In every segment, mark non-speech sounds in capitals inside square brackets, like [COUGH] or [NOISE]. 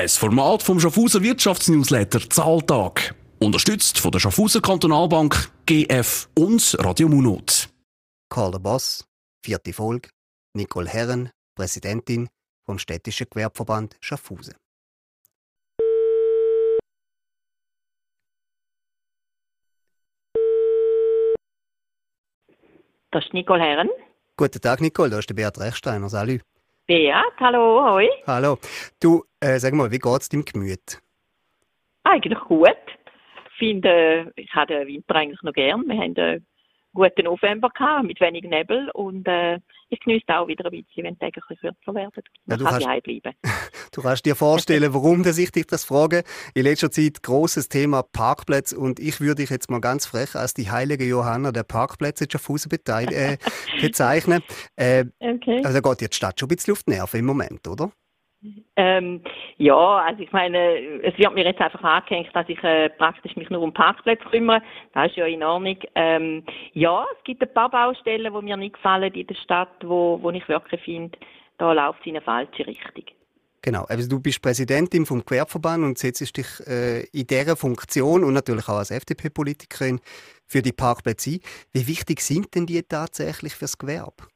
Ein Format vom Schaffhauser Wirtschaftsnewsletter Zahltag. Unterstützt von der Schaffhauser Kantonalbank, GF und Radio Munot. Karl der Boss, vierte Folge, Nicole Herren, Präsidentin vom Städtischen Gewerbeverband Schaffhausen. Das ist Nicole Herren. Guten Tag, Nicole, da ist der Beat Rechsteiner. Salut. Beat, hallo, hoi. Hallo. Du, äh, sag mal, wie geht's deinem Gemüt? Eigentlich gut. Ich finde, ich habe den Winter eigentlich noch gern. Wir haben einen guten November gehabt, mit wenig Nebel und äh, ich genieße auch wieder ein bisschen, wenn die Tage ein bisschen kürzer werden. Ja, Man du kann kannst- bleiben. [LAUGHS] Du kannst dir vorstellen, warum dass ich dich das frage. In letzter Zeit großes Thema Parkplätze und ich würde dich jetzt mal ganz frech als die heilige Johanna der Parkplätze in Schaffhausen äh, [LAUGHS] bezeichnen. Äh, Okay. also da geht dir die Stadt schon ein bisschen auf die Nerven im Moment, oder? Ähm, ja, also ich meine, es wird mir jetzt einfach angehängt, dass ich äh, praktisch mich nur um Parkplätze kümmere. Das ist ja in Ordnung. Ähm, ja, es gibt ein paar Baustellen, die mir nicht gefallen in der Stadt, wo, wo ich wirklich finde, da läuft es in eine falsche Richtung. Genau, also du bist Präsidentin vom Gewerbeverband und setzt dich äh, in dieser Funktion und natürlich auch als FDP-Politikerin für die Parkplätze ein. Wie wichtig sind denn die tatsächlich fürs Gewerbe?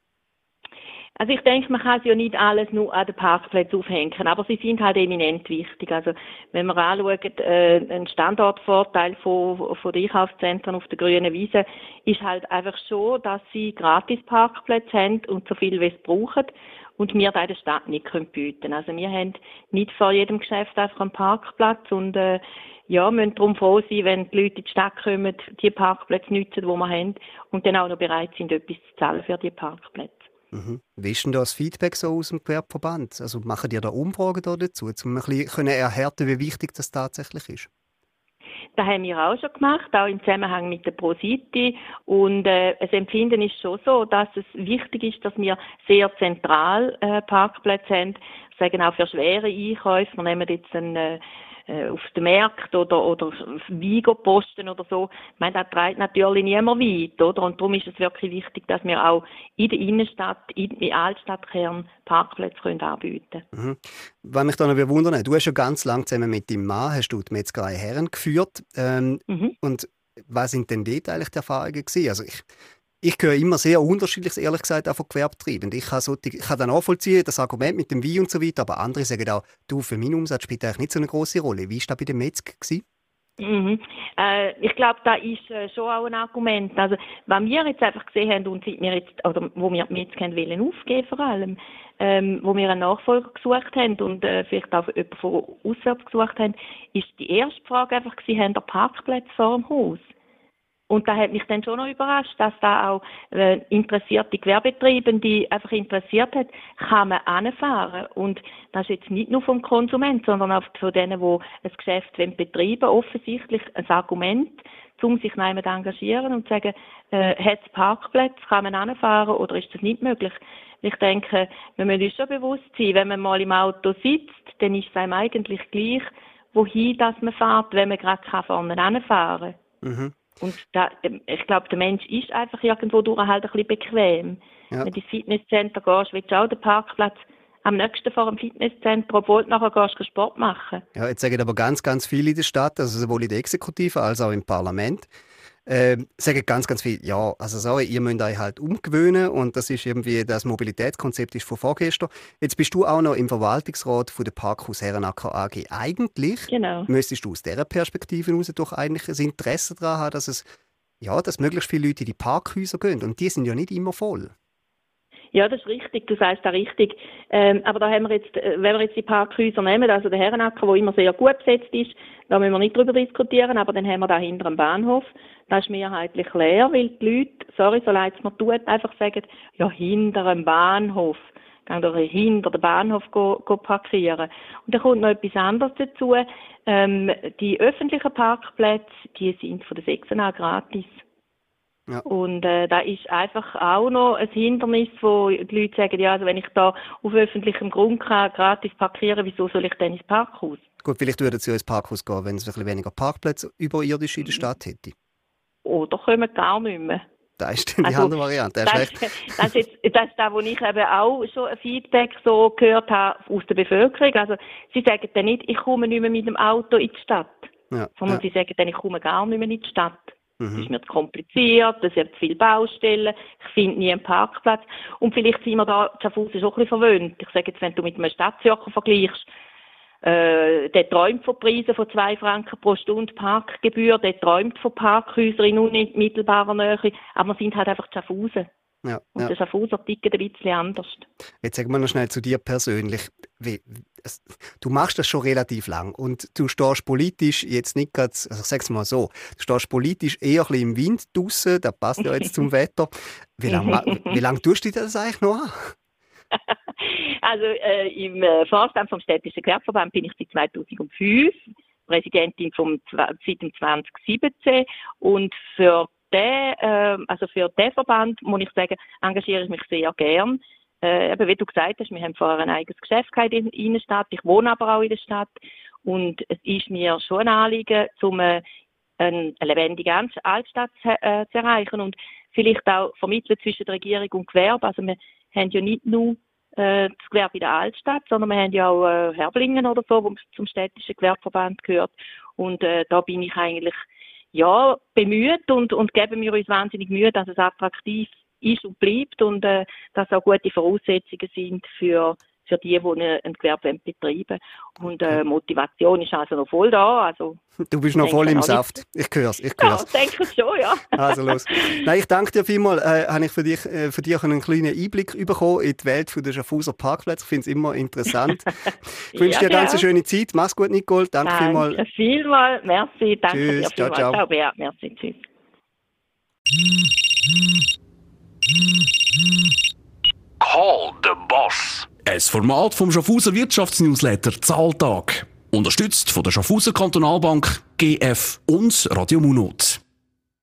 Also ich denke, man kann ja nicht alles nur an den Parkplätzen aufhängen, aber sie sind halt eminent wichtig. Also wenn wir anschauen, äh, ein Standortvorteil von, von den Einkaufszentren auf der grünen Wiese ist halt einfach schon, dass sie gratis Parkplätze haben und so viel wie es brauchen und wir da in der Stadt nicht können bieten. Also wir haben nicht vor jedem Geschäft einfach einen Parkplatz und äh, ja, müssen darum froh sein, wenn die Leute in die Stadt kommen, die Parkplätze nutzen, die wir haben und dann auch noch bereit sind, etwas zu zahlen für die Parkplätze. Mhm. Wie ist denn das Feedback so aus dem Gewerbeverband? Also machen die da Umfragen da dazu, um ein bisschen können erhärten, wie wichtig das tatsächlich ist? Das haben wir auch schon gemacht, auch im Zusammenhang mit der ProCity. Und äh, das Empfinden ist schon so, dass es wichtig ist, dass wir sehr zentral äh, Parkplätze haben. Ich sage auch für schwere Einkäufe. Wir nehmen jetzt einen, äh, äh, auf den Markt oder, oder Vigo-Posten oder so. Ich meine, das trägt natürlich niemand weit, oder? Und darum ist es wirklich wichtig, dass wir auch in der Innenstadt, in, im Altstadtkern Parkplätze können anbieten Mhm. Was mich da noch wundern, du hast ja ganz lang zusammen mit deinem Mann hast du die Metzgerei Herren geführt. Ähm, Mhm. Und was sind denn dort eigentlich die Erfahrungen gewesen? Also ich, ich höre immer sehr unterschiedliches, ehrlich gesagt, auch von Gewerbetreibenden. Ich kann, so, ich kann dann nachvollziehen, das Argument mit dem Wein und so weiter, aber andere sagen auch, du, für meinen Umsatz spielt eigentlich nicht so eine große Rolle. Wie war das bei Metzger? gewesen? Mhm. Äh, ich glaube, da ist äh, schon auch ein Argument. Also, was wir jetzt einfach gesehen haben und seit wir jetzt, oder wo wir Metzger haben wollen aufgeben vor allem, ähm, wo wir einen Nachfolger gesucht haben und äh, vielleicht auch jemanden von auswärts gesucht haben, ist die erste Frage einfach gewesen, haben wir Parkplätze vor dem Haus? Und da hat mich dann schon noch überrascht, dass da auch äh, interessierte Gewerbetreibende einfach interessiert hat, kann man anfahren. Und das ist jetzt nicht nur vom Konsument, sondern auch von denen, die ein Geschäft wollen betreiben offensichtlich ein Argument, um sich jemand zu engagieren und zu sagen, äh, hat es Parkplätze, kann man anfahren oder ist das nicht möglich? Ich denke, wir müssen uns schon bewusst sein, wenn man mal im Auto sitzt, dann ist es einem eigentlich gleich, wohin das man fährt, wenn man gerade vorne anfahren kann. Mhm. Und da, ich glaube, der Mensch ist einfach irgendwo durch halt ein bisschen bequem. Ja. Wenn du ins Fitnesscenter gehst, willst du auch den Parkplatz am nächsten vor dem Fitnesscenter, obwohl du nachher gehst, Sport machen. Ja, jetzt sagen aber ganz, ganz viele in der Stadt, also sowohl in der Exekutive als auch im Parlament, äh, sagen ganz, ganz viel, ja, also sorry, ihr müsst euch halt umgewöhnen und das ist irgendwie, das Mobilitätskonzept ist von vorgestern. Jetzt bist du auch noch im Verwaltungsrat von der Parkhaus Herrenacker AG. Eigentlich Genau. müsstest du aus dieser Perspektive heraus doch eigentlich ein Interesse daran haben, dass es, ja, dass möglichst viele Leute in die Parkhäuser gehen und die sind ja nicht immer voll. Ja, das ist richtig, du sagst da richtig. Ähm, aber da haben wir jetzt, äh, wenn wir jetzt die Parkhäuser nehmen, also der Herrenacker, der immer sehr gut besetzt ist, da müssen wir nicht drüber diskutieren, aber dann haben wir da hinter dem Bahnhof, das ist mehrheitlich leer, weil die Leute, sorry, so leid es mir tut, einfach sagen, ja, hinter dem Bahnhof. Gehen doch hinter den Bahnhof go, go parkieren. Und dann kommt noch etwas anderes dazu. Ähm, die öffentlichen Parkplätze, die sind von der 6 an gratis. Ja. Und äh, da ist einfach auch noch ein Hindernis, wo die Leute sagen, ja, also wenn ich da auf öffentlichem Grund kann, gratis parkieren, wieso soll ich denn ins Parkhaus? Gut, vielleicht würden sie ins Parkhaus gehen, wenn es ein bisschen weniger Parkplätze überirdisch in der Stadt hätte. Oder kommen gar nicht mehr. Das ist die also, andere Variante. Das, das, das, ist jetzt, das ist das, wo ich eben auch schon ein Feedback so gehört habe aus der Bevölkerung. Also, sie sagen dann nicht, ich komme nicht mehr mit dem Auto in die Stadt. Ja, sondern ja. sie sagen dann, ich komme gar nicht mehr in die Stadt. Mhm. Das ist mir zu kompliziert, es hat viele Baustellen, ich finde nie einen Parkplatz. Und vielleicht sind wir da, Schaffhausen schon ein bisschen verwöhnt. Ich sage jetzt, wenn du mit einem Stadtzirkel vergleichst, äh, der träumt von Preisen von zwei Franken pro Stunde Parkgebühr, der träumt von Parkhäusern in unmittelbarer Nähe, aber wir sind halt einfach Schaffhausen. Ja, und ja. der Schaffhauser tickt ein bisschen anders. Jetzt sagen wir noch schnell zu dir persönlich. Du machst das schon relativ lang und du stehst politisch jetzt nicht gerade, also ich sag's mal so, du stehst politisch eher ein bisschen im Wind draussen, das passt ja jetzt zum [LAUGHS] Wetter. Wie lange wie lang tust du das eigentlich noch an? [LAUGHS] also äh, im äh, Vorstand vom Städtischen Gewerbeverband bin ich seit 2005, Präsidentin vom, seit dem 2017 und für den, äh, also für den Verband, muss ich sagen, engagiere ich mich sehr gern. Äh, eben, wie du gesagt hast, wir haben vorher ein eigenes Geschäft in der Innenstadt, ich wohne aber auch in der Stadt und es ist mir schon ein Anliegen, um äh, eine lebendige Altstadt zu, äh, zu erreichen und vielleicht auch vermitteln zwischen der Regierung und Gewerbe. Also wir haben ja nicht nur äh, das Gewerbe in der Altstadt, sondern wir haben ja auch äh, Herblingen oder so, wo zum städtischen Gewerbeverband gehört. Und äh, da bin ich eigentlich ja bemüht und, und geben wir uns wahnsinnig Mühe, dass es attraktiv ist und bleibt und äh, dass auch gute Voraussetzungen sind für für die, die ein Gewerbe betreiben Und äh, Motivation ist also noch voll da. Also, du bist noch voll im Saft. Ich höre es. Ich. [LAUGHS] Ja, denke schon, ja. [LAUGHS] Also los. Nein, ich danke dir vielmals. Äh, habe ich für dich, äh, für dich einen kleinen Einblick bekommen in die Welt der Schaffhauser Parkplätze. Ich finde es immer interessant. [LAUGHS] ich wünsche dir eine ganz schöne Zeit. Mach's gut, Nicole. Danke, danke vielmals. Danke vielmals. Merci. Danke tschüss, dir ciao, ciao. ciao. Merci. Tschüss. Format vom Schaffhauser Wirtschaftsnewsletter Zahltag. Unterstützt von der Schaffhauser Kantonalbank, GF und Radio Munot.